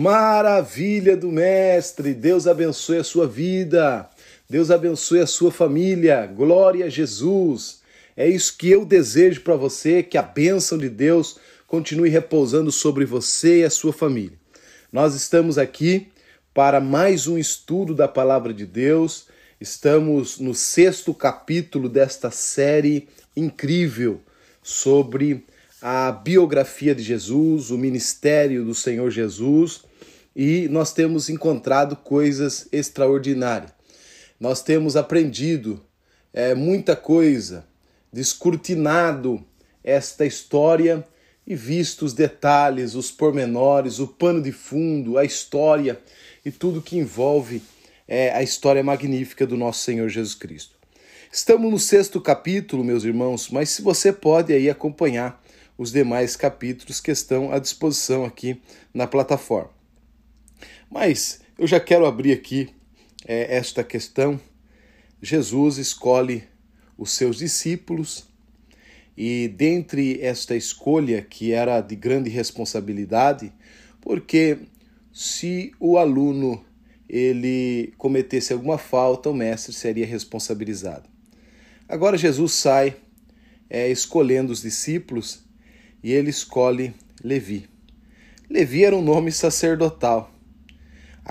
Maravilha do Mestre! Deus abençoe a sua vida, Deus abençoe a sua família, glória a Jesus! É isso que eu desejo para você, que a bênção de Deus continue repousando sobre você e a sua família. Nós estamos aqui para mais um estudo da Palavra de Deus, estamos no sexto capítulo desta série incrível sobre a biografia de Jesus, o ministério do Senhor Jesus, e nós temos encontrado coisas extraordinárias. Nós temos aprendido é, muita coisa, descortinado esta história e visto os detalhes, os pormenores, o pano de fundo, a história e tudo que envolve é, a história magnífica do nosso Senhor Jesus Cristo. Estamos no sexto capítulo, meus irmãos, mas se você pode aí acompanhar os demais capítulos que estão à disposição aqui na plataforma. Mas eu já quero abrir aqui é, esta questão. Jesus escolhe os seus discípulos e dentre esta escolha que era de grande responsabilidade, porque se o aluno ele cometesse alguma falta, o mestre seria responsabilizado. Agora Jesus sai é, escolhendo os discípulos e ele escolhe Levi. Levi era um nome sacerdotal.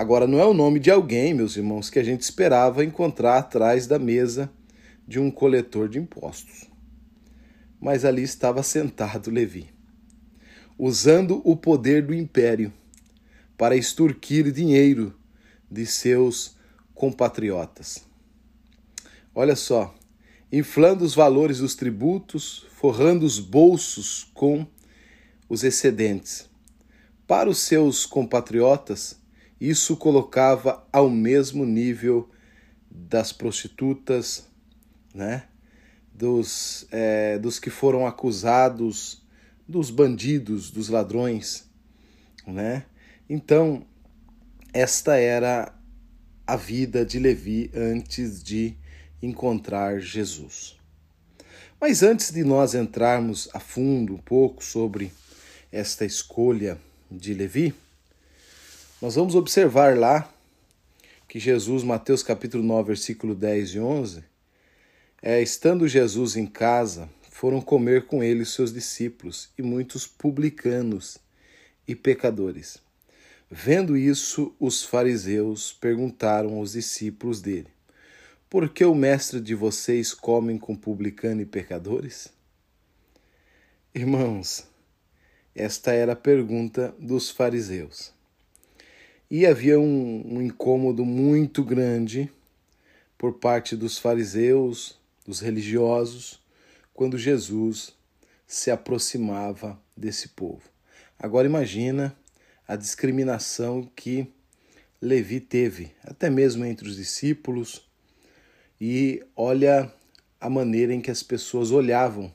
Agora, não é o nome de alguém, meus irmãos, que a gente esperava encontrar atrás da mesa de um coletor de impostos. Mas ali estava sentado Levi, usando o poder do império para extorquir dinheiro de seus compatriotas. Olha só, inflando os valores dos tributos, forrando os bolsos com os excedentes. Para os seus compatriotas, isso colocava ao mesmo nível das prostitutas, né? dos, é, dos que foram acusados, dos bandidos, dos ladrões. Né? Então, esta era a vida de Levi antes de encontrar Jesus. Mas antes de nós entrarmos a fundo um pouco sobre esta escolha de Levi, nós vamos observar lá que Jesus, Mateus capítulo 9, versículo 10 e 11, é, estando Jesus em casa, foram comer com ele seus discípulos e muitos publicanos e pecadores. Vendo isso, os fariseus perguntaram aos discípulos dele: por que o mestre de vocês comem com publicano e pecadores? Irmãos, esta era a pergunta dos fariseus. E havia um, um incômodo muito grande por parte dos fariseus, dos religiosos, quando Jesus se aproximava desse povo. Agora imagina a discriminação que Levi teve, até mesmo entre os discípulos, e olha a maneira em que as pessoas olhavam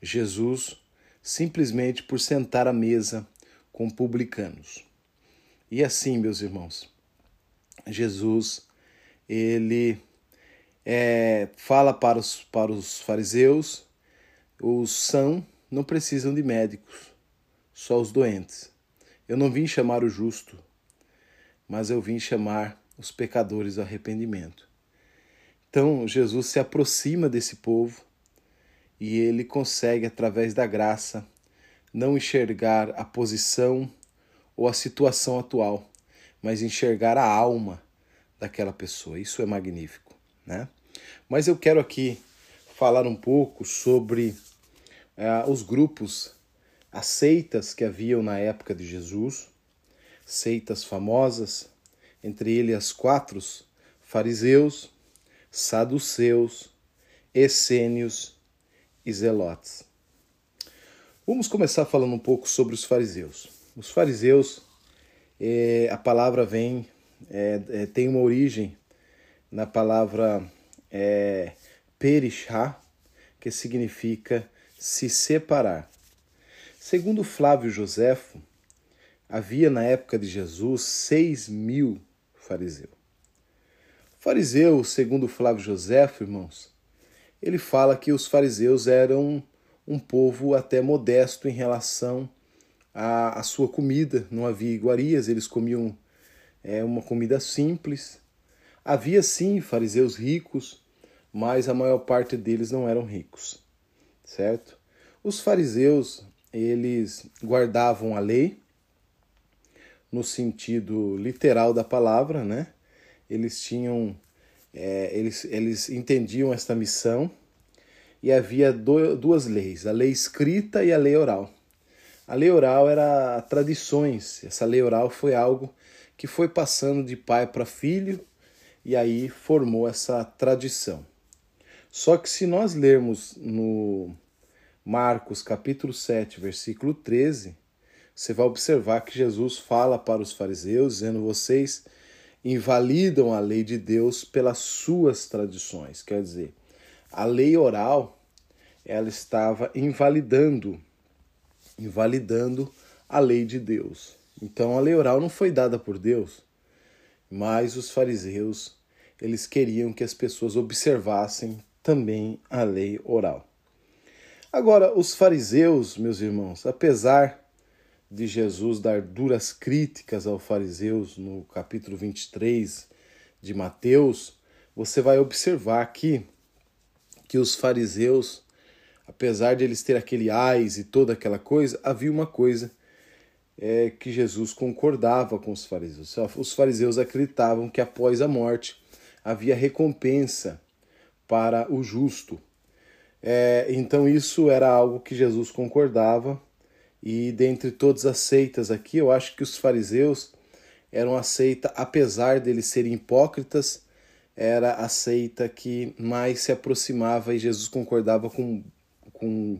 Jesus simplesmente por sentar à mesa com publicanos. E assim, meus irmãos, Jesus ele é, fala para os, para os fariseus: os são não precisam de médicos, só os doentes. Eu não vim chamar o justo, mas eu vim chamar os pecadores ao arrependimento. Então Jesus se aproxima desse povo e ele consegue, através da graça, não enxergar a posição ou a situação atual, mas enxergar a alma daquela pessoa. Isso é magnífico, né? Mas eu quero aqui falar um pouco sobre uh, os grupos, as seitas que haviam na época de Jesus, seitas famosas, entre eles as quatro fariseus, saduceus, essênios e zelotes. Vamos começar falando um pouco sobre os fariseus. Os fariseus, é, a palavra vem, é, é, tem uma origem na palavra é, perishá, que significa se separar. Segundo Flávio Joséfo, havia na época de Jesus seis mil fariseus. Fariseu, segundo Flávio José, irmãos, ele fala que os fariseus eram um povo até modesto em relação a, a sua comida, não havia iguarias, eles comiam é, uma comida simples. Havia sim fariseus ricos, mas a maior parte deles não eram ricos, certo? Os fariseus, eles guardavam a lei no sentido literal da palavra, né? Eles tinham, é, eles, eles entendiam esta missão e havia do, duas leis, a lei escrita e a lei oral. A lei oral era tradições. Essa lei oral foi algo que foi passando de pai para filho e aí formou essa tradição. Só que se nós lermos no Marcos capítulo 7, versículo 13, você vai observar que Jesus fala para os fariseus dizendo: "Vocês invalidam a lei de Deus pelas suas tradições". Quer dizer, a lei oral ela estava invalidando invalidando a lei de Deus. Então a lei oral não foi dada por Deus, mas os fariseus, eles queriam que as pessoas observassem também a lei oral. Agora, os fariseus, meus irmãos, apesar de Jesus dar duras críticas aos fariseus no capítulo 23 de Mateus, você vai observar aqui que os fariseus apesar de eles ter aquele ais e toda aquela coisa, havia uma coisa é, que Jesus concordava com os fariseus. Os fariseus acreditavam que após a morte havia recompensa para o justo. É, então isso era algo que Jesus concordava e dentre todas as seitas aqui, eu acho que os fariseus eram a seita, apesar deles serem hipócritas, era a seita que mais se aproximava e Jesus concordava com com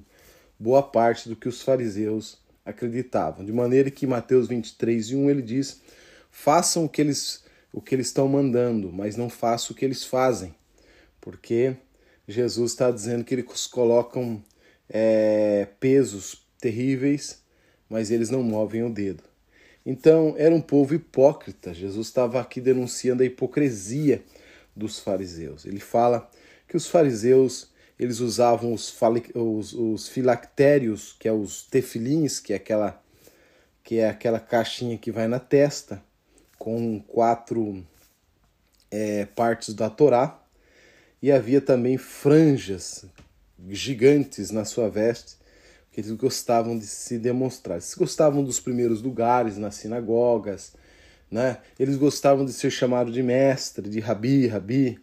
boa parte do que os fariseus acreditavam. De maneira que Mateus 23, 1 ele diz: façam o que eles, o que eles estão mandando, mas não façam o que eles fazem. Porque Jesus está dizendo que eles colocam é, pesos terríveis, mas eles não movem o dedo. Então, era um povo hipócrita. Jesus estava aqui denunciando a hipocrisia dos fariseus. Ele fala que os fariseus eles usavam os, os, os filactérios, que é os tefilins, que é aquela que é aquela caixinha que vai na testa, com quatro é, partes da Torá, e havia também franjas gigantes na sua veste, que eles gostavam de se demonstrar. Eles gostavam dos primeiros lugares nas sinagogas, né? eles gostavam de ser chamados de mestre, de rabi, rabi.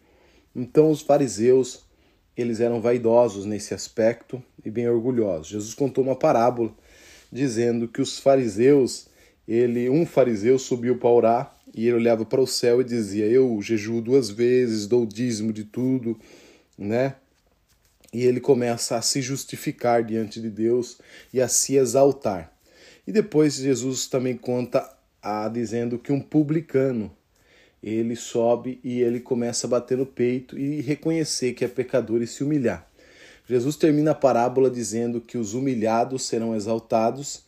Então os fariseus eles eram vaidosos nesse aspecto e bem orgulhosos. Jesus contou uma parábola dizendo que os fariseus, ele, um fariseu subiu para orar e ele olhava para o céu e dizia: "Eu jejuo duas vezes, dou dízimo de tudo", né? E ele começa a se justificar diante de Deus e a se exaltar. E depois Jesus também conta a dizendo que um publicano ele sobe e ele começa a bater no peito e reconhecer que é pecador e se humilhar. Jesus termina a parábola dizendo que os humilhados serão exaltados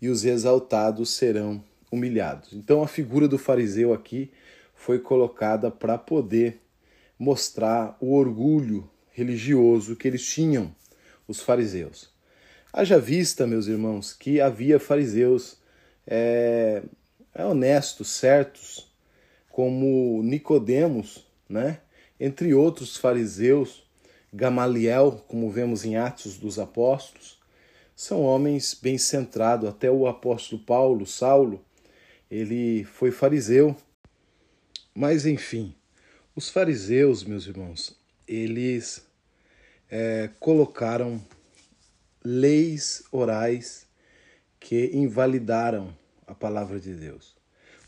e os exaltados serão humilhados. Então a figura do fariseu aqui foi colocada para poder mostrar o orgulho religioso que eles tinham, os fariseus. Haja vista, meus irmãos, que havia fariseus é, honestos, certos, como Nicodemos, né? entre outros fariseus, Gamaliel, como vemos em Atos dos Apóstolos, são homens bem centrados. Até o apóstolo Paulo, Saulo, ele foi fariseu. Mas enfim, os fariseus, meus irmãos, eles é, colocaram leis orais que invalidaram a palavra de Deus.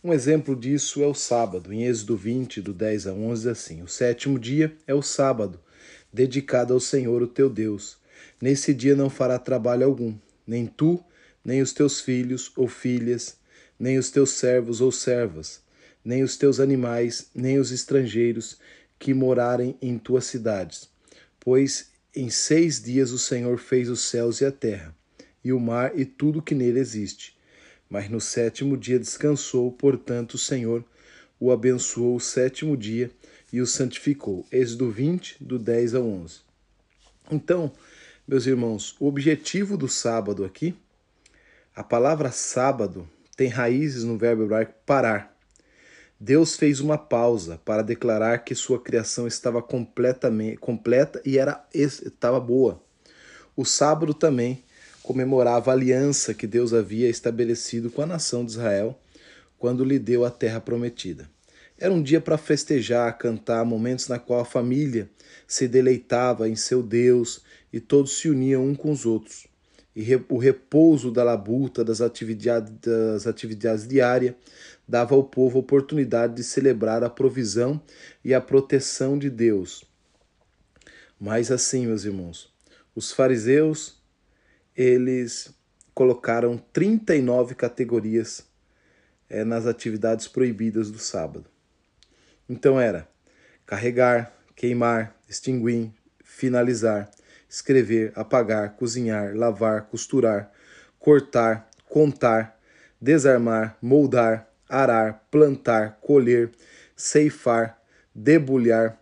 Um exemplo disso é o sábado. Em Êxodo 20, do 10 a 11, assim: O sétimo dia é o sábado, dedicado ao Senhor, o teu Deus. Nesse dia não fará trabalho algum, nem tu, nem os teus filhos ou filhas, nem os teus servos ou servas, nem os teus animais, nem os estrangeiros que morarem em tuas cidades. Pois em seis dias o Senhor fez os céus e a terra, e o mar e tudo que nele existe mas no sétimo dia descansou, portanto, o Senhor o abençoou o sétimo dia e o santificou. Êxodo 20, do 10 ao 11. Então, meus irmãos, o objetivo do sábado aqui A palavra sábado tem raízes no verbo hebraico parar. Deus fez uma pausa para declarar que sua criação estava completamente completa e era estava boa. O sábado também comemorava a aliança que Deus havia estabelecido com a nação de Israel quando lhe deu a terra prometida. Era um dia para festejar, cantar, momentos na qual a família se deleitava em seu Deus e todos se uniam um com os outros. E o repouso da labuta, das atividades, das atividades diárias, dava ao povo a oportunidade de celebrar a provisão e a proteção de Deus. Mas assim, meus irmãos, os fariseus, eles colocaram 39 categorias é, nas atividades proibidas do sábado. Então era carregar, queimar, extinguir, finalizar, escrever, apagar, cozinhar, lavar, costurar, cortar, contar, desarmar, moldar, arar, plantar, colher, ceifar, debulhar,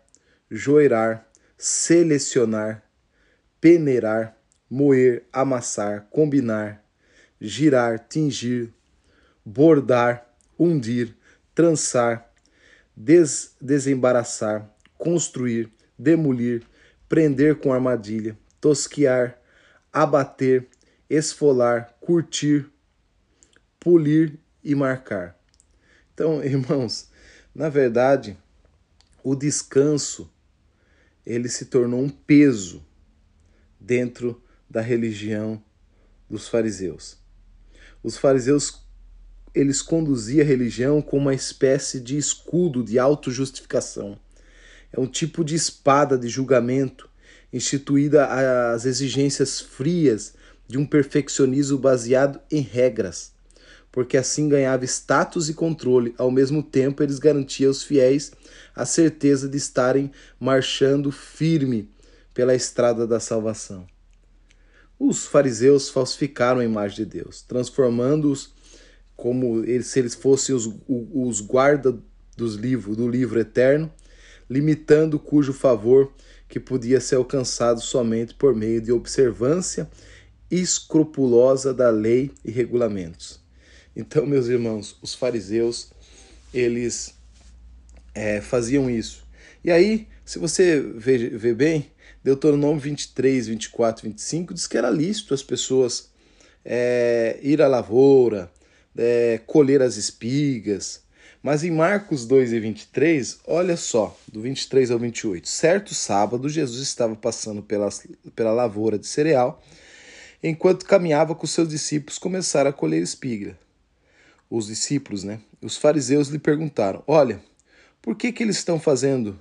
joirar, selecionar, peneirar, moer, amassar, combinar, girar, tingir, bordar, undir, trançar, des desembaraçar, construir, demolir, prender com armadilha, tosquiar, abater, esfolar, curtir, polir e marcar. Então, irmãos, na verdade, o descanso ele se tornou um peso dentro da religião dos fariseus. Os fariseus eles conduziam a religião como uma espécie de escudo de autojustificação. É um tipo de espada de julgamento instituída às exigências frias de um perfeccionismo baseado em regras, porque assim ganhava status e controle, ao mesmo tempo eles garantiam aos fiéis a certeza de estarem marchando firme pela estrada da salvação. Os fariseus falsificaram a imagem de Deus, transformando-os como se eles fossem os, os guarda dos livros, do livro eterno, limitando cujo favor que podia ser alcançado somente por meio de observância escrupulosa da lei e regulamentos. Então, meus irmãos, os fariseus, eles é, faziam isso. E aí, se você vê, vê bem, Deuteronômio 23, 24, 25 diz que era lícito as pessoas é, ir à lavoura, é, colher as espigas. Mas em Marcos 2 e 23, olha só, do 23 ao 28. Certo sábado, Jesus estava passando pela, pela lavoura de cereal. Enquanto caminhava com seus discípulos, começaram a colher espiga. Os discípulos, né? Os fariseus lhe perguntaram: Olha, por que, que eles estão fazendo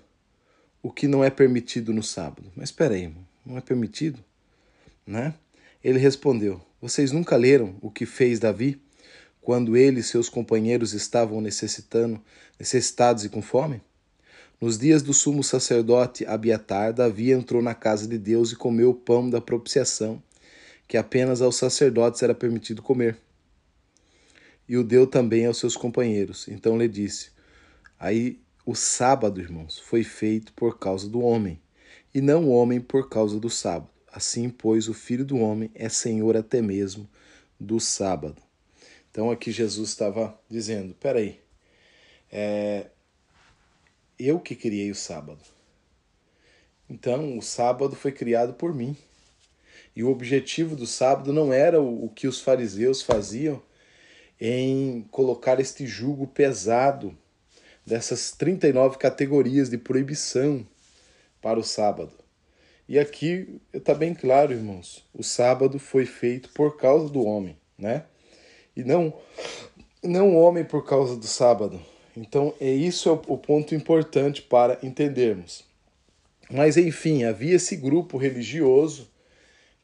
o que não é permitido no sábado? Mas espera aí, não é permitido? Né? Ele respondeu: Vocês nunca leram o que fez Davi quando ele e seus companheiros estavam necessitando, necessitados e com fome? Nos dias do sumo sacerdote Abiatar, Davi entrou na casa de Deus e comeu o pão da propiciação, que apenas aos sacerdotes era permitido comer. E o deu também aos seus companheiros. Então lhe disse: Aí o sábado, irmãos, foi feito por causa do homem, e não o homem por causa do sábado. Assim, pois, o filho do homem é senhor até mesmo do sábado. Então aqui Jesus estava dizendo: peraí, é, eu que criei o sábado. Então o sábado foi criado por mim. E o objetivo do sábado não era o, que os fariseus faziam em colocar este jugo pesado dessas 39 categorias de proibição para o sábado. E aqui está bem claro, irmãos, o sábado foi feito por causa do homem, né? e não não o homem por causa do sábado. Então, é isso é o ponto importante para entendermos. Mas enfim, havia esse grupo religioso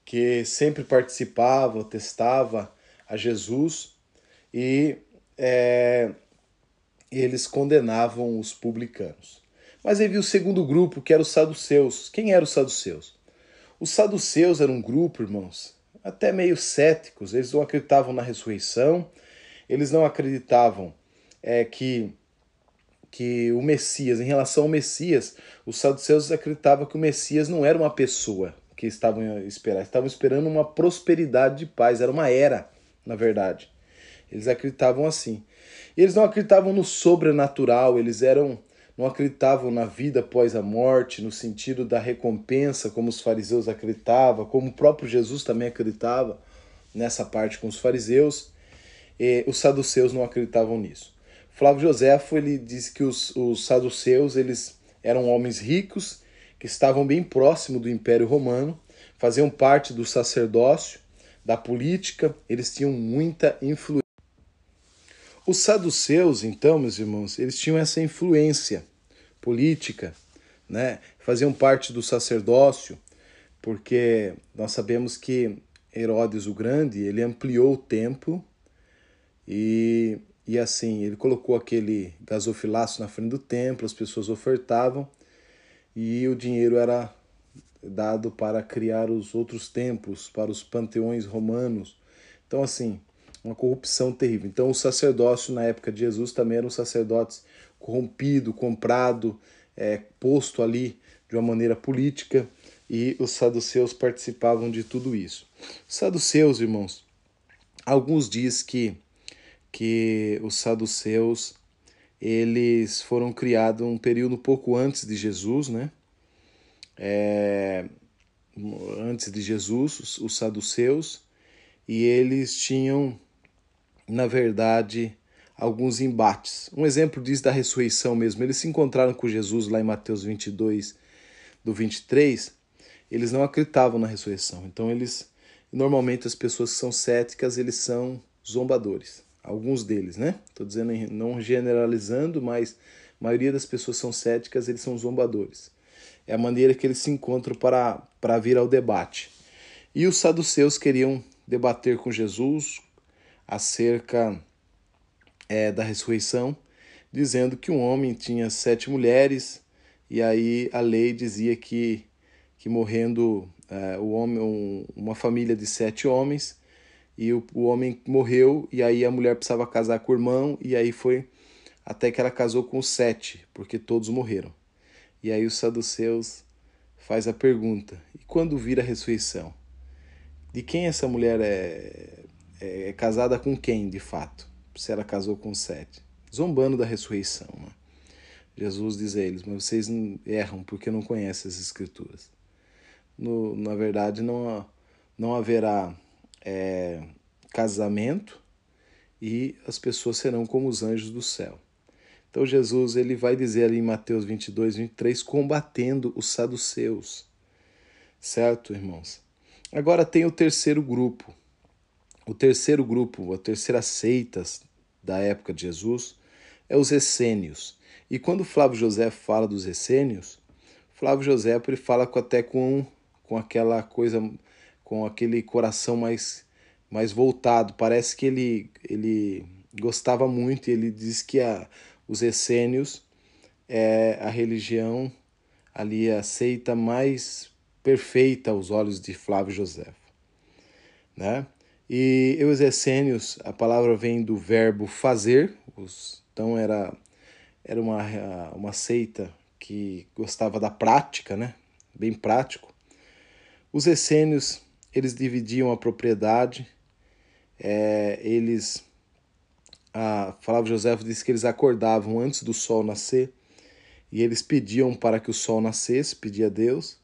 que sempre participava, testava a Jesus e é, eles condenavam os publicanos. Mas havia o segundo grupo, que era os saduceus. Quem eram os saduceus? Os saduceus eram um grupo, irmãos, até meio céticos, eles não acreditavam na ressurreição, eles não acreditavam é, que, que o Messias, em relação ao Messias, os saduceus acreditavam que o Messias não era uma pessoa que estavam esperando, estavam esperando uma prosperidade de paz, era uma era, na verdade. Eles acreditavam assim. Eles não acreditavam no sobrenatural, eles eram não acreditavam na vida após a morte, no sentido da recompensa, como os fariseus acreditavam, como o próprio Jesus também acreditava nessa parte com os fariseus. E os saduceus não acreditavam nisso. Flávio Joséfo ele diz que os, os saduceus eles eram homens ricos que estavam bem próximo do Império Romano, faziam parte do sacerdócio, da política, eles tinham muita influência. Os saduceus, então, meus irmãos, eles tinham essa influência política, né? faziam parte do sacerdócio, porque nós sabemos que Herodes o Grande ele ampliou o templo e, e assim ele colocou aquele gasofilaço na frente do templo, as pessoas ofertavam e o dinheiro era dado para criar os outros templos, para os panteões romanos. Então, assim, uma corrupção terrível. Então, o sacerdócio na época de Jesus também eram sacerdotes corrompido, comprado, é, posto ali de uma maneira política e os saduceus participavam de tudo isso. Os saduceus, irmãos, alguns diz que que os saduceus eles foram criados um período um pouco antes de Jesus, né? É, antes de Jesus, os, os saduceus, e eles tinham, na verdade, alguns embates. Um exemplo disso da ressurreição mesmo. Eles se encontraram com Jesus lá em Mateus 22, do 23. Eles não acreditavam na ressurreição. Então, eles, normalmente, as pessoas que são céticas, eles são zombadores alguns deles, né? Estou dizendo não generalizando, mas a maioria das pessoas são céticas, eles são zombadores. É a maneira que eles se encontram para, para vir ao debate. E os saduceus queriam debater com Jesus acerca é, da ressurreição, dizendo que um homem tinha sete mulheres, e aí a lei dizia que, que morrendo é, o homem, um, uma família de sete homens, e o, o homem morreu e aí a mulher precisava casar com o irmão e aí foi até que ela casou com sete, porque todos morreram. E aí os saduceus faz a pergunta: e quando vir a ressurreição? De quem essa mulher é, é, é casada com quem, de fato? Se ela casou com sete. Zombando da ressurreição. Né? Jesus diz a eles: Mas vocês erram porque não conhecem as Escrituras. No, na verdade, não, não haverá é, casamento e as pessoas serão como os anjos do céu. Então Jesus ele vai dizer ali em Mateus 22, 23, combatendo os saduceus. Certo, irmãos? Agora tem o terceiro grupo. O terceiro grupo, a terceira seita da época de Jesus é os essênios. E quando Flávio José fala dos essênios, Flávio José ele fala até com, com aquela coisa com aquele coração mais, mais voltado. Parece que ele, ele gostava muito, ele diz que a, os essênios é a religião ali, a seita mais perfeita aos olhos de Flávio José. Né? E os essênios, a palavra vem do verbo fazer, os, então era, era uma, uma seita que gostava da prática, né? bem prático. Os essênios eles dividiam a propriedade, é, eles. A Flávio José disse que eles acordavam antes do sol nascer e eles pediam para que o sol nascesse, pedia a Deus,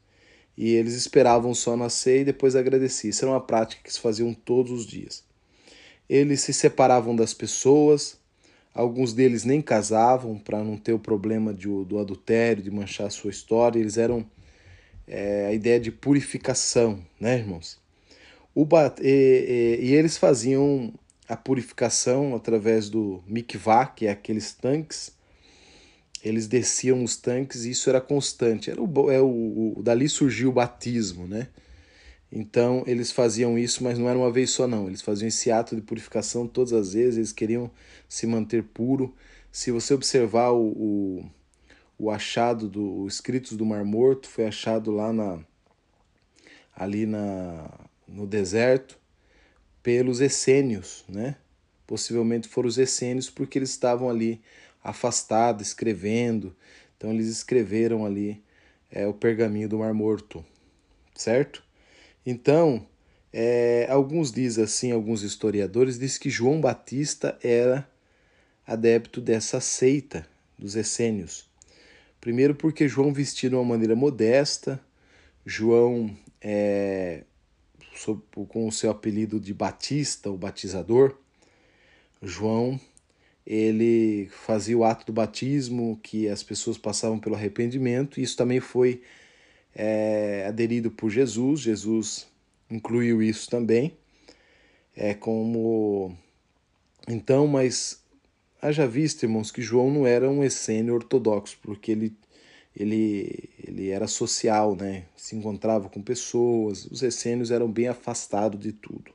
e eles esperavam o sol nascer e depois agradeciam. Isso era uma prática que se faziam todos os dias. Eles se separavam das pessoas, alguns deles nem casavam para não ter o problema de, do adultério, de manchar a sua história, eles eram é, a ideia de purificação, né, irmãos? O, e, e, e, eles faziam a purificação através do mikvah, que é aqueles tanques. Eles desciam os tanques e isso era constante. Era o, é o, o, dali surgiu o batismo, né? Então eles faziam isso, mas não era uma vez só não. Eles faziam esse ato de purificação todas as vezes. Eles queriam se manter puro. Se você observar o, o o achado dos escritos do Mar Morto foi achado lá na ali na no deserto pelos essênios, né? Possivelmente foram os essênios porque eles estavam ali afastados, escrevendo. Então eles escreveram ali é, o pergaminho do Mar Morto, certo? Então É, alguns dizem assim, alguns historiadores dizem que João Batista era adepto dessa seita dos essênios. Primeiro porque João vestia de uma maneira modesta, João é, com o seu apelido de Batista, o batizador, João ele fazia o ato do batismo, que as pessoas passavam pelo arrependimento, e isso também foi é, aderido por Jesus. Jesus incluiu isso também. É como. Então, mas haja visto, irmãos, que João não era um essênio ortodoxo, porque ele, ele, ele era social, né? se encontrava com pessoas, os essênios eram bem afastados de tudo.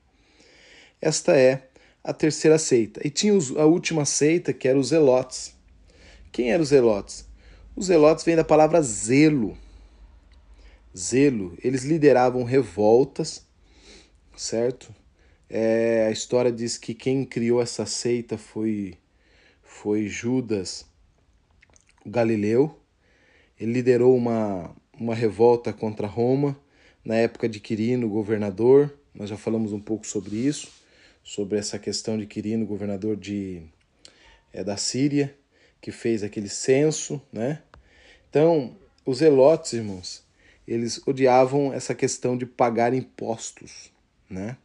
Esta é a terceira seita. E tinha a última seita, que era os Zelotes. Quem eram os Zelotes? Os Zelotes vêm da palavra zelo. Zelo. Eles lideravam revoltas, certo? É, a história diz que quem criou essa seita foi, foi Judas o Galileu. Ele liderou uma, uma revolta contra Roma na época de Quirino, governador. Nós já falamos um pouco sobre isso sobre essa questão de Quirino, governador de, é, da Síria, que fez aquele censo, né? Então, os elotes, irmãos, eles odiavam essa questão de pagar impostos, né?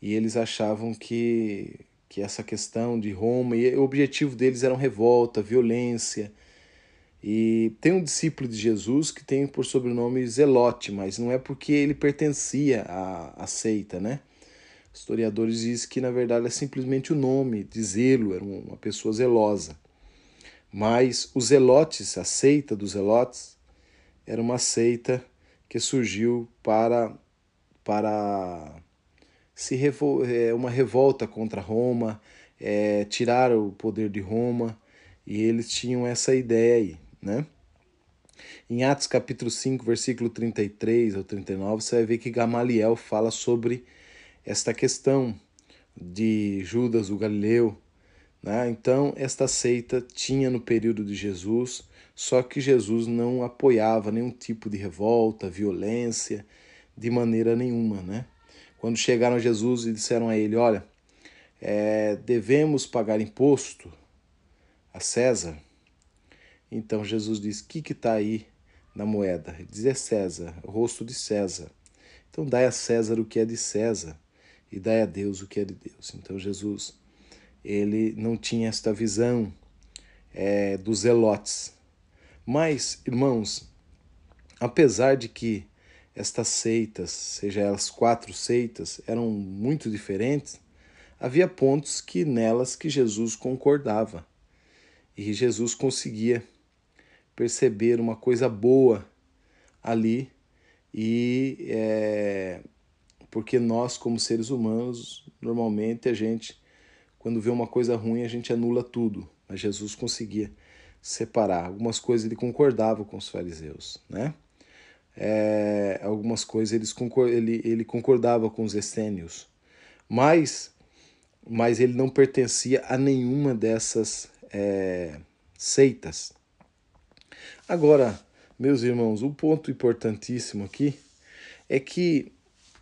E eles achavam que, que essa questão de Roma, e o objetivo deles era revolta, violência. E tem um discípulo de Jesus que tem por sobrenome Zelote, mas não é porque ele pertencia à, à seita, né? Historiadores dizem que na verdade é simplesmente o nome de zelo, era uma pessoa zelosa. Mas os zelotes, a seita dos zelotes, era uma seita que surgiu para para se revol é, uma revolta contra Roma, é, tirar o poder de Roma, e eles tinham essa ideia aí, né? Em Atos capítulo 5, versículo 33 ao 39, você vai ver que Gamaliel fala sobre esta questão de Judas o Galileu. Né? Então, esta seita tinha no período de Jesus, só que Jesus não apoiava nenhum tipo de revolta, violência, de maneira nenhuma. Né? Quando chegaram a Jesus e disseram a ele: Olha, é, devemos pagar imposto a César. Então Jesus diz: O que está aí na moeda? Ele diz: É César, o rosto de César. Então dai a César o que é de César e dai a Deus o que é de Deus. Então Jesus, ele não tinha esta visão é, dos zelotes. Mas, irmãos, apesar de que estas seitas, seja elas quatro seitas, eram muito diferentes, havia pontos que nelas que Jesus concordava. E Jesus conseguia perceber uma coisa boa ali e é, porque nós, como seres humanos, normalmente a gente, quando vê uma coisa ruim, a gente anula tudo. Mas Jesus conseguia separar. Algumas coisas ele concordava com os fariseus, né? É, algumas coisas eles ele, ele concordava com os essênios, mas, mas ele não pertencia a nenhuma dessas é, seitas. Agora, meus irmãos, o um ponto importantíssimo aqui é que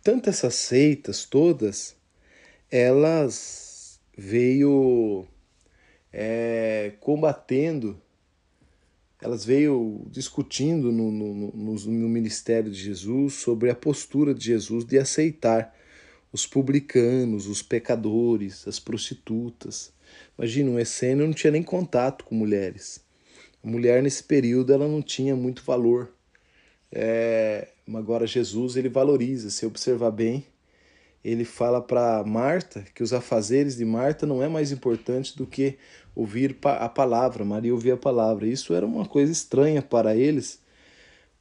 tanto essas seitas todas, elas veio é, combatendo, elas veio discutindo no, no, no, no ministério de Jesus sobre a postura de Jesus de aceitar os publicanos, os pecadores, as prostitutas. Imagina, um essênio não tinha nem contato com mulheres. A mulher nesse período ela não tinha muito valor. É, agora Jesus ele valoriza, se observar bem, ele fala para Marta que os afazeres de Marta não é mais importante do que ouvir a palavra, Maria ouvir a palavra. Isso era uma coisa estranha para eles,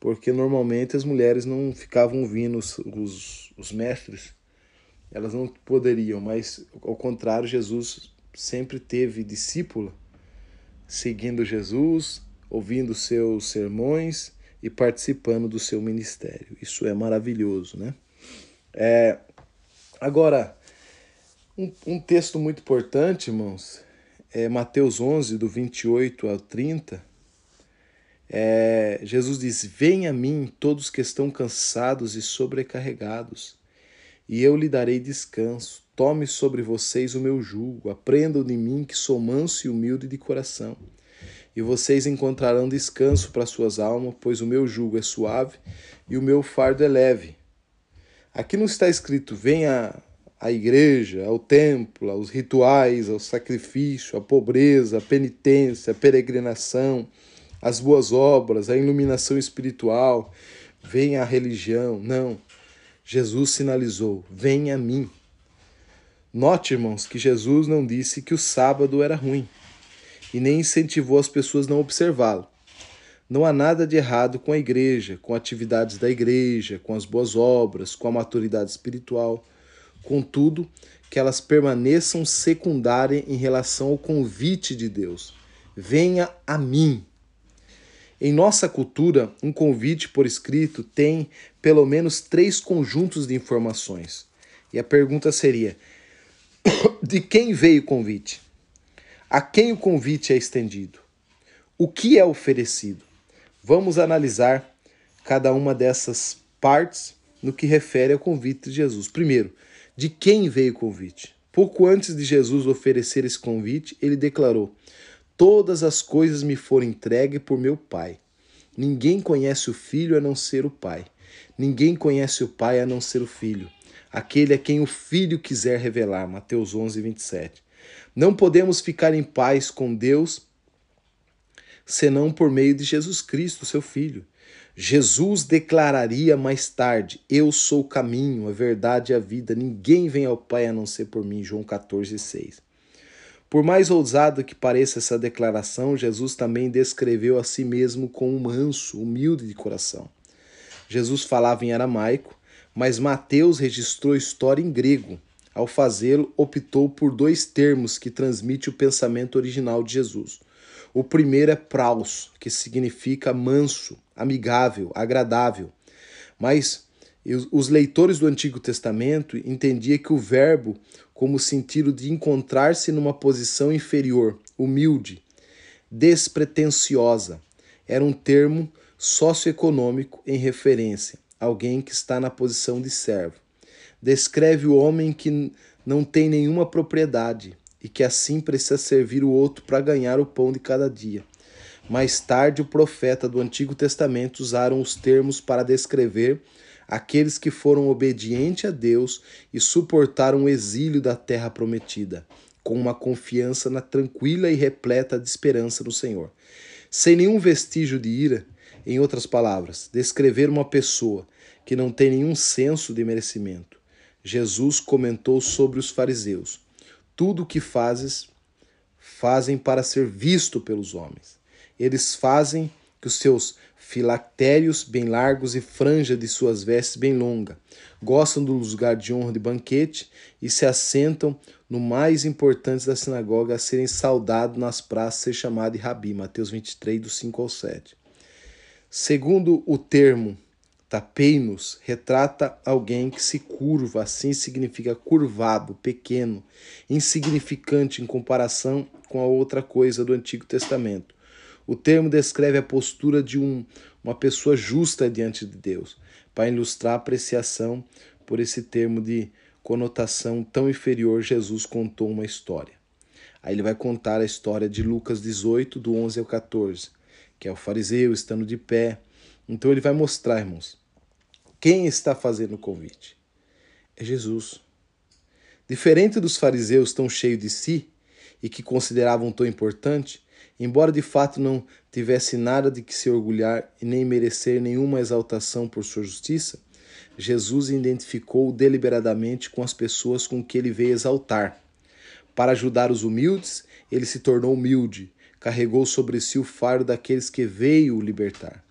porque normalmente as mulheres não ficavam ouvindo os, os, os mestres, elas não poderiam, mas ao contrário, Jesus sempre teve discípula seguindo Jesus, ouvindo seus sermões e participando do seu ministério. Isso é maravilhoso, né? É, agora, um, um texto muito importante, irmãos, é Mateus 11, do 28 ao 30. É, Jesus diz: Venha a mim todos que estão cansados e sobrecarregados, e eu lhe darei descanso. Tome sobre vocês o meu jugo, aprendam de mim que sou manso e humilde de coração. E vocês encontrarão descanso para suas almas, pois o meu jugo é suave e o meu fardo é leve. Aqui não está escrito: venha à igreja, ao templo, aos rituais, ao sacrifício, à pobreza, à penitência, à peregrinação, às boas obras, à iluminação espiritual, venha à religião. Não. Jesus sinalizou: venha a mim. Note, irmãos, que Jesus não disse que o sábado era ruim e nem incentivou as pessoas a não observá-lo. Não há nada de errado com a igreja, com atividades da igreja, com as boas obras, com a maturidade espiritual. Contudo, que elas permaneçam secundárias em relação ao convite de Deus. Venha a mim. Em nossa cultura, um convite por escrito tem pelo menos três conjuntos de informações. E a pergunta seria: de quem veio o convite? A quem o convite é estendido? O que é oferecido? Vamos analisar cada uma dessas partes no que refere ao convite de Jesus. Primeiro, de quem veio o convite? Pouco antes de Jesus oferecer esse convite, ele declarou: Todas as coisas me foram entregues por meu Pai. Ninguém conhece o Filho a não ser o Pai. Ninguém conhece o Pai a não ser o Filho. Aquele a quem o Filho quiser revelar. Mateus 11, 27. Não podemos ficar em paz com Deus senão por meio de Jesus Cristo, seu Filho. Jesus declararia mais tarde: Eu sou o caminho, a verdade e a vida. Ninguém vem ao Pai a não ser por mim. João 14, 6. Por mais ousado que pareça essa declaração, Jesus também descreveu a si mesmo como manso, humilde de coração. Jesus falava em aramaico, mas Mateus registrou a história em grego. Ao fazê-lo, optou por dois termos que transmitem o pensamento original de Jesus. O primeiro é praus, que significa manso, amigável, agradável. Mas os leitores do Antigo Testamento entendiam que o verbo como sentido de encontrar-se numa posição inferior, humilde, despretensiosa, era um termo socioeconômico em referência a alguém que está na posição de servo descreve o homem que não tem nenhuma propriedade e que assim precisa servir o outro para ganhar o pão de cada dia. Mais tarde, o profeta do Antigo Testamento usaram os termos para descrever aqueles que foram obedientes a Deus e suportaram o exílio da terra prometida, com uma confiança na tranquila e repleta de esperança no Senhor. Sem nenhum vestígio de ira, em outras palavras, descrever uma pessoa que não tem nenhum senso de merecimento, Jesus comentou sobre os fariseus: Tudo o que fazes, fazem para ser visto pelos homens. Eles fazem que os seus filactérios bem largos e franja de suas vestes bem longa. Gostam do lugar de honra de banquete e se assentam no mais importante da sinagoga a serem saudados nas praças, ser chamado de rabi. Mateus 23, do 5 ao 7. Segundo o termo Tapeinos retrata alguém que se curva, assim significa curvado, pequeno, insignificante em comparação com a outra coisa do Antigo Testamento. O termo descreve a postura de um, uma pessoa justa diante de Deus. Para ilustrar a apreciação por esse termo de conotação tão inferior, Jesus contou uma história. Aí ele vai contar a história de Lucas 18, do 11 ao 14, que é o fariseu estando de pé então ele vai mostrar, irmãos, quem está fazendo o convite. É Jesus. Diferente dos fariseus tão cheios de si e que consideravam tão importante, embora de fato não tivesse nada de que se orgulhar e nem merecer nenhuma exaltação por sua justiça, Jesus identificou deliberadamente com as pessoas com que ele veio exaltar. Para ajudar os humildes, ele se tornou humilde, carregou sobre si o fardo daqueles que veio libertar.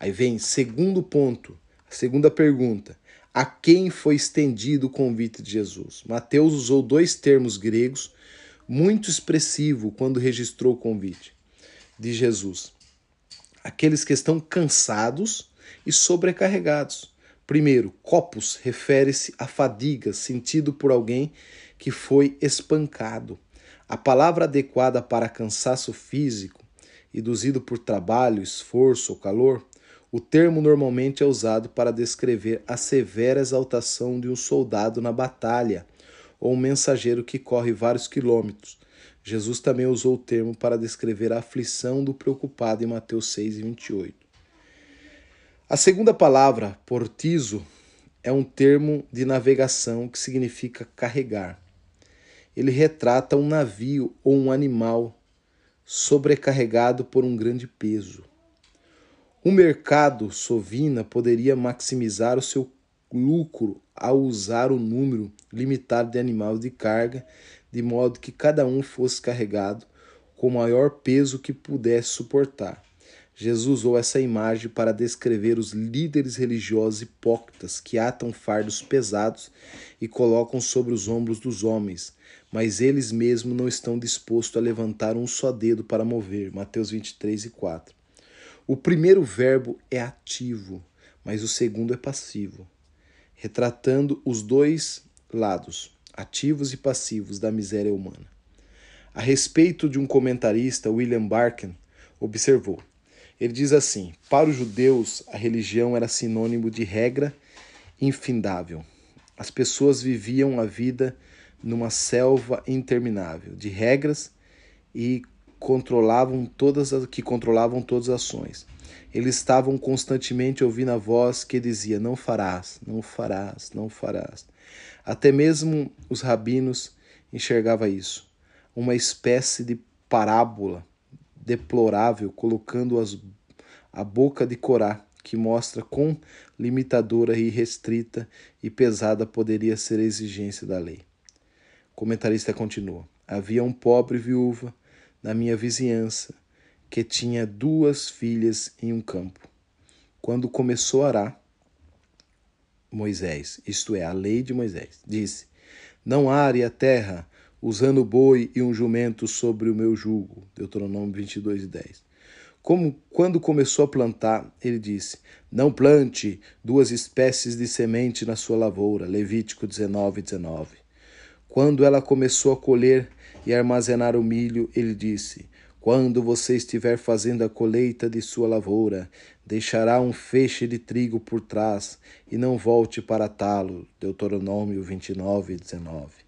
Aí vem segundo ponto, segunda pergunta. A quem foi estendido o convite de Jesus? Mateus usou dois termos gregos muito expressivo quando registrou o convite de Jesus. Aqueles que estão cansados e sobrecarregados. Primeiro, copos refere-se à fadiga sentido por alguém que foi espancado. A palavra adequada para cansaço físico, induzido por trabalho, esforço ou calor, O termo normalmente é usado para descrever a severa exaltação de um soldado na batalha ou um mensageiro que corre vários quilômetros. Jesus também usou o termo para descrever a aflição do preocupado em Mateus 6 e 28. A segunda palavra, portizo, é um termo de navegação que significa carregar. Ele retrata um navio ou um animal sobrecarregado por um grande peso. O mercado sovina poderia maximizar o seu lucro ao usar o número limitado de animais de carga, de modo que cada um fosse carregado com o maior peso que pudesse suportar. Jesus usou essa imagem para descrever os líderes religiosos hipócritas que atam fardos pesados e colocam sobre os ombros dos homens, mas eles mesmos não estão dispostos a levantar um só dedo para mover. Mateus 23 e 4. O primeiro verbo é ativo, mas o segundo é passivo, retratando os dois lados, ativos e passivos, da miséria humana. A respeito de um comentarista, William Barken observou: ele diz assim: Para os judeus, a religião era sinônimo de regra infindável. As pessoas viviam a vida numa selva interminável de regras e controlavam todas as, que controlavam todas as ações. Eles estavam constantemente ouvindo a voz que dizia: Não farás, não farás, não farás. Até mesmo os rabinos enxergavam isso, uma espécie de parábola deplorável, colocando as, a boca de Corá, que mostra quão limitadora e restrita e pesada poderia ser a exigência da lei. O comentarista continua: Havia um pobre viúva na minha vizinhança que tinha duas filhas em um campo. Quando começou a arar, Moisés, isto é, a lei de Moisés, disse: Não are a terra usando boi e um jumento sobre o meu jugo. Deuteronômio 22 e 10. Como quando começou a plantar, ele disse: Não plante duas espécies de semente na sua lavoura. Levítico 19 e 19. Quando ela começou a colher e armazenar o milho, ele disse: Quando você estiver fazendo a colheita de sua lavoura, deixará um feixe de trigo por trás e não volte para talo. Deuteronômio 29 e 19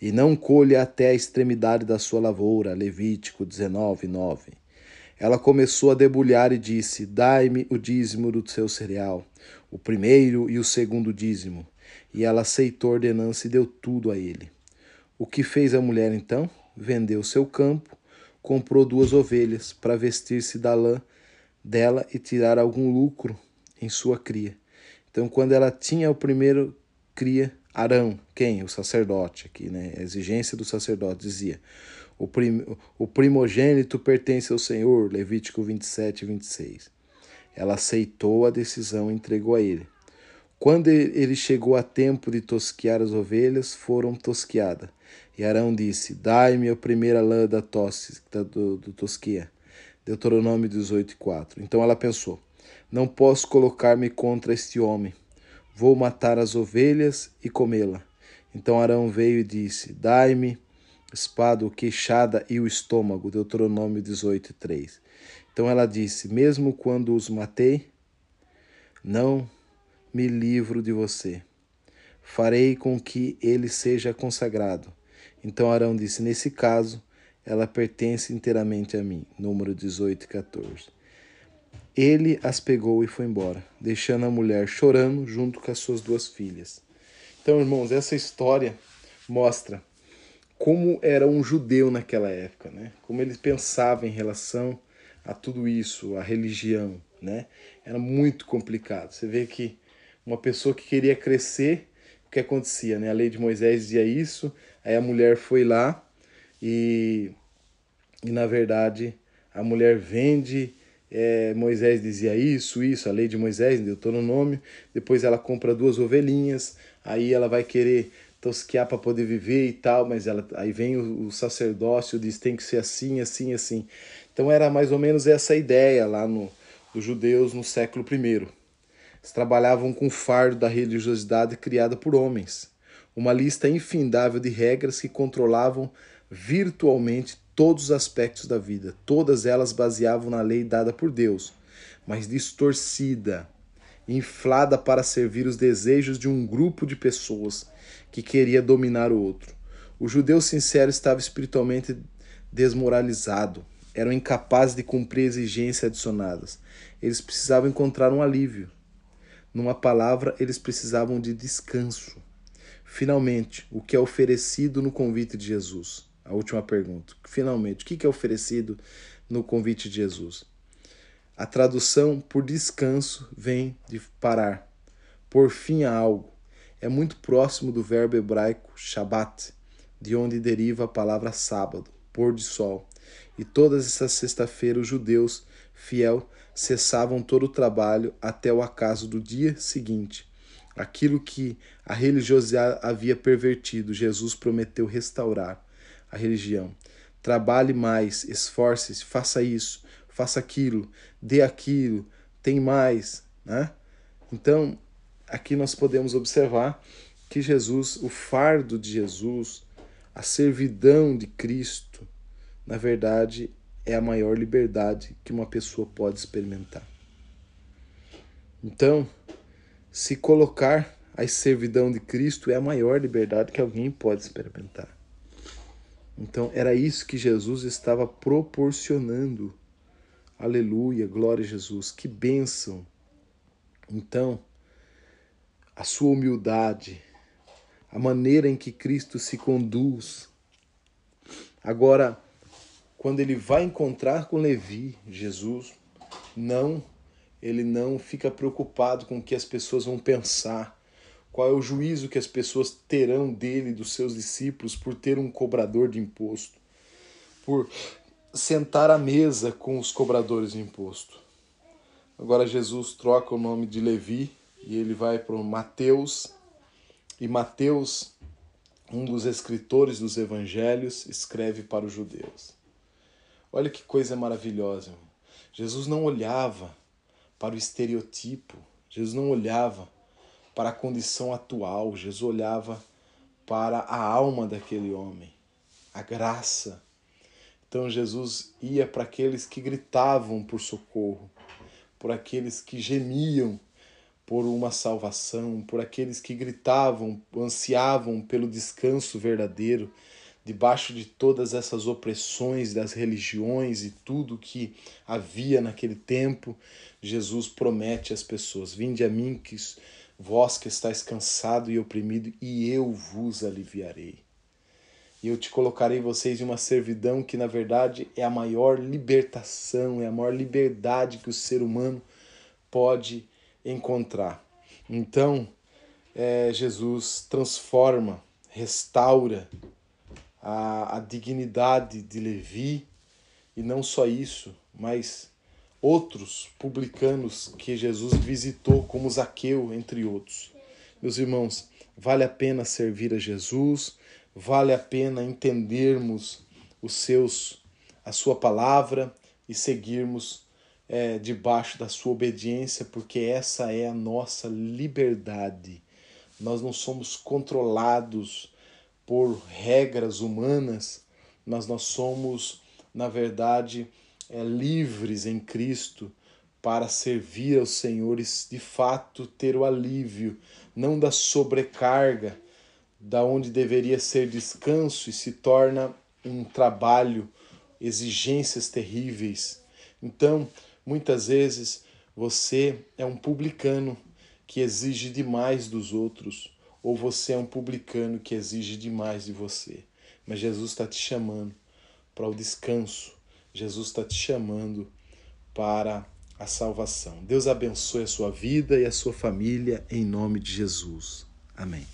e não colha até a extremidade da sua lavoura. Levítico 19, 9. Ela começou a debulhar e disse: Dai-me o dízimo do seu cereal, o primeiro e o segundo dízimo. E ela aceitou a ordenança e deu tudo a ele. O que fez a mulher então? Vendeu seu campo, comprou duas ovelhas para vestir-se da lã dela e tirar algum lucro em sua cria. Então, quando ela tinha o primeiro cria, Arão, quem? O sacerdote aqui, né? A exigência do sacerdote dizia: o, prim, o primogênito pertence ao Senhor, Levítico 27 e 26. Ela aceitou a decisão e entregou a ele. Quando ele chegou a tempo de tosquiar as ovelhas, foram tosquiadas. E Arão disse: Dai-me a primeira lã da tosse, do, do tosquia. Deuteronômio 18, 4. Então ela pensou: Não posso colocar-me contra este homem Vou matar as ovelhas e comê-la. Então Arão veio e disse: Dai-me espada, queixada e o estômago. Deuteronômio 18, 3. Então ela disse: Mesmo quando os matei, não me livro de você. Farei com que ele seja consagrado. Então Arão disse: Nesse caso, ela pertence inteiramente a mim. Número 18, 14. Ele as pegou e foi embora, deixando a mulher chorando junto com as suas duas filhas. Então, irmãos, essa história mostra como era um judeu naquela época, né? Como ele pensava em relação a tudo isso, a religião, né? Era muito complicado. Você vê que uma pessoa que queria crescer, o que acontecia, né? A lei de Moisés dizia isso, aí a mulher foi lá e, e na verdade a mulher vende é, Moisés dizia isso, isso, a lei de Moisés, Deuteronômio. Depois ela compra duas ovelhinhas, aí ela vai querer tosquear para poder viver e tal, mas ela, aí vem o, o sacerdócio, diz tem que ser assim, assim, assim. Então era mais ou menos essa ideia lá no, dos judeus no século I. Eles trabalhavam com o fardo da religiosidade criada por homens. Uma lista infindável de regras que controlavam virtualmente todos os aspectos da vida. Todas elas baseavam na lei dada por Deus. mas distorcida, inflada para servir os desejos de um grupo de pessoas que queria dominar o outro. O judeu sincero estava espiritualmente desmoralizado, eram incapazes de cumprir exigências adicionadas. Eles precisavam encontrar um alívio. Numa palavra, eles precisavam de descanso. Finalmente, o que é oferecido no convite de Jesus? A última pergunta. Finalmente, o que é oferecido no convite de Jesus? A tradução por descanso vem de parar, por fim a algo. É muito próximo do verbo hebraico Shabbat, de onde deriva a palavra sábado, pôr de sol. E todas essas sexta-feiras os judeus fiel cessavam todo o trabalho até o acaso do dia seguinte. Aquilo que a religiosidade havia pervertido, Jesus prometeu restaurar a religião. Trabalhe mais, esforce-se, faça isso, faça aquilo, dê aquilo, tem mais, né? Então, aqui nós podemos observar que Jesus, o fardo de Jesus, a servidão de Cristo, na verdade, é a maior liberdade que uma pessoa pode experimentar. Então, se colocar a servidão de Cristo é a maior liberdade que alguém pode experimentar. Então, era isso que Jesus estava proporcionando. Aleluia, glória a Jesus, que bênção. Então, a sua humildade, a maneira em que Cristo se conduz. Agora, quando ele vai encontrar com Levi, Jesus, não, ele não fica preocupado com o que as pessoas vão pensar, qual é o juízo que as pessoas terão dele, dos seus discípulos, por ter um cobrador de imposto, por sentar à mesa com os cobradores de imposto. Agora Jesus troca o nome de Levi e ele vai para Mateus, e Mateus, um dos escritores dos evangelhos, escreve para os judeus. Olha que coisa maravilhosa. Jesus não olhava para o estereotipo, Jesus não olhava para a condição atual, Jesus olhava para a alma daquele homem, a graça. Então Jesus ia para aqueles que gritavam por socorro, por aqueles que gemiam por uma salvação, por aqueles que gritavam, ansiavam pelo descanso verdadeiro, debaixo de todas essas opressões das religiões e tudo que havia naquele tempo, Jesus promete às pessoas: Vinde a mim, que vós que estáis cansado e oprimido, e eu vos aliviarei. E eu te colocarei vocês em uma servidão que, na verdade, é a maior libertação, é a maior liberdade que o ser humano pode encontrar. Então, é, Jesus transforma, restaura a, a dignidade de Levi, e não só isso, mas outros publicanos que Jesus visitou, como Zaqueu, entre outros. Meus irmãos, vale a pena servir a Jesus, vale a pena entendermos os seus, a sua palavra e seguirmos é, debaixo da sua obediência, porque essa é a nossa liberdade. Nós não somos controlados por regras humanas, mas nós somos, na verdade, é, livres em Cristo para servir aos senhores, de fato ter o alívio, não da sobrecarga, da onde deveria ser descanso e se torna um trabalho, exigências terríveis. Então, muitas vezes você é um publicano que exige demais dos outros ou você é um publicano que exige demais de você. Mas Jesus está te chamando para o descanso, Jesus está te chamando para a salvação. Deus abençoe a sua vida e a sua família em nome de Jesus. Amém.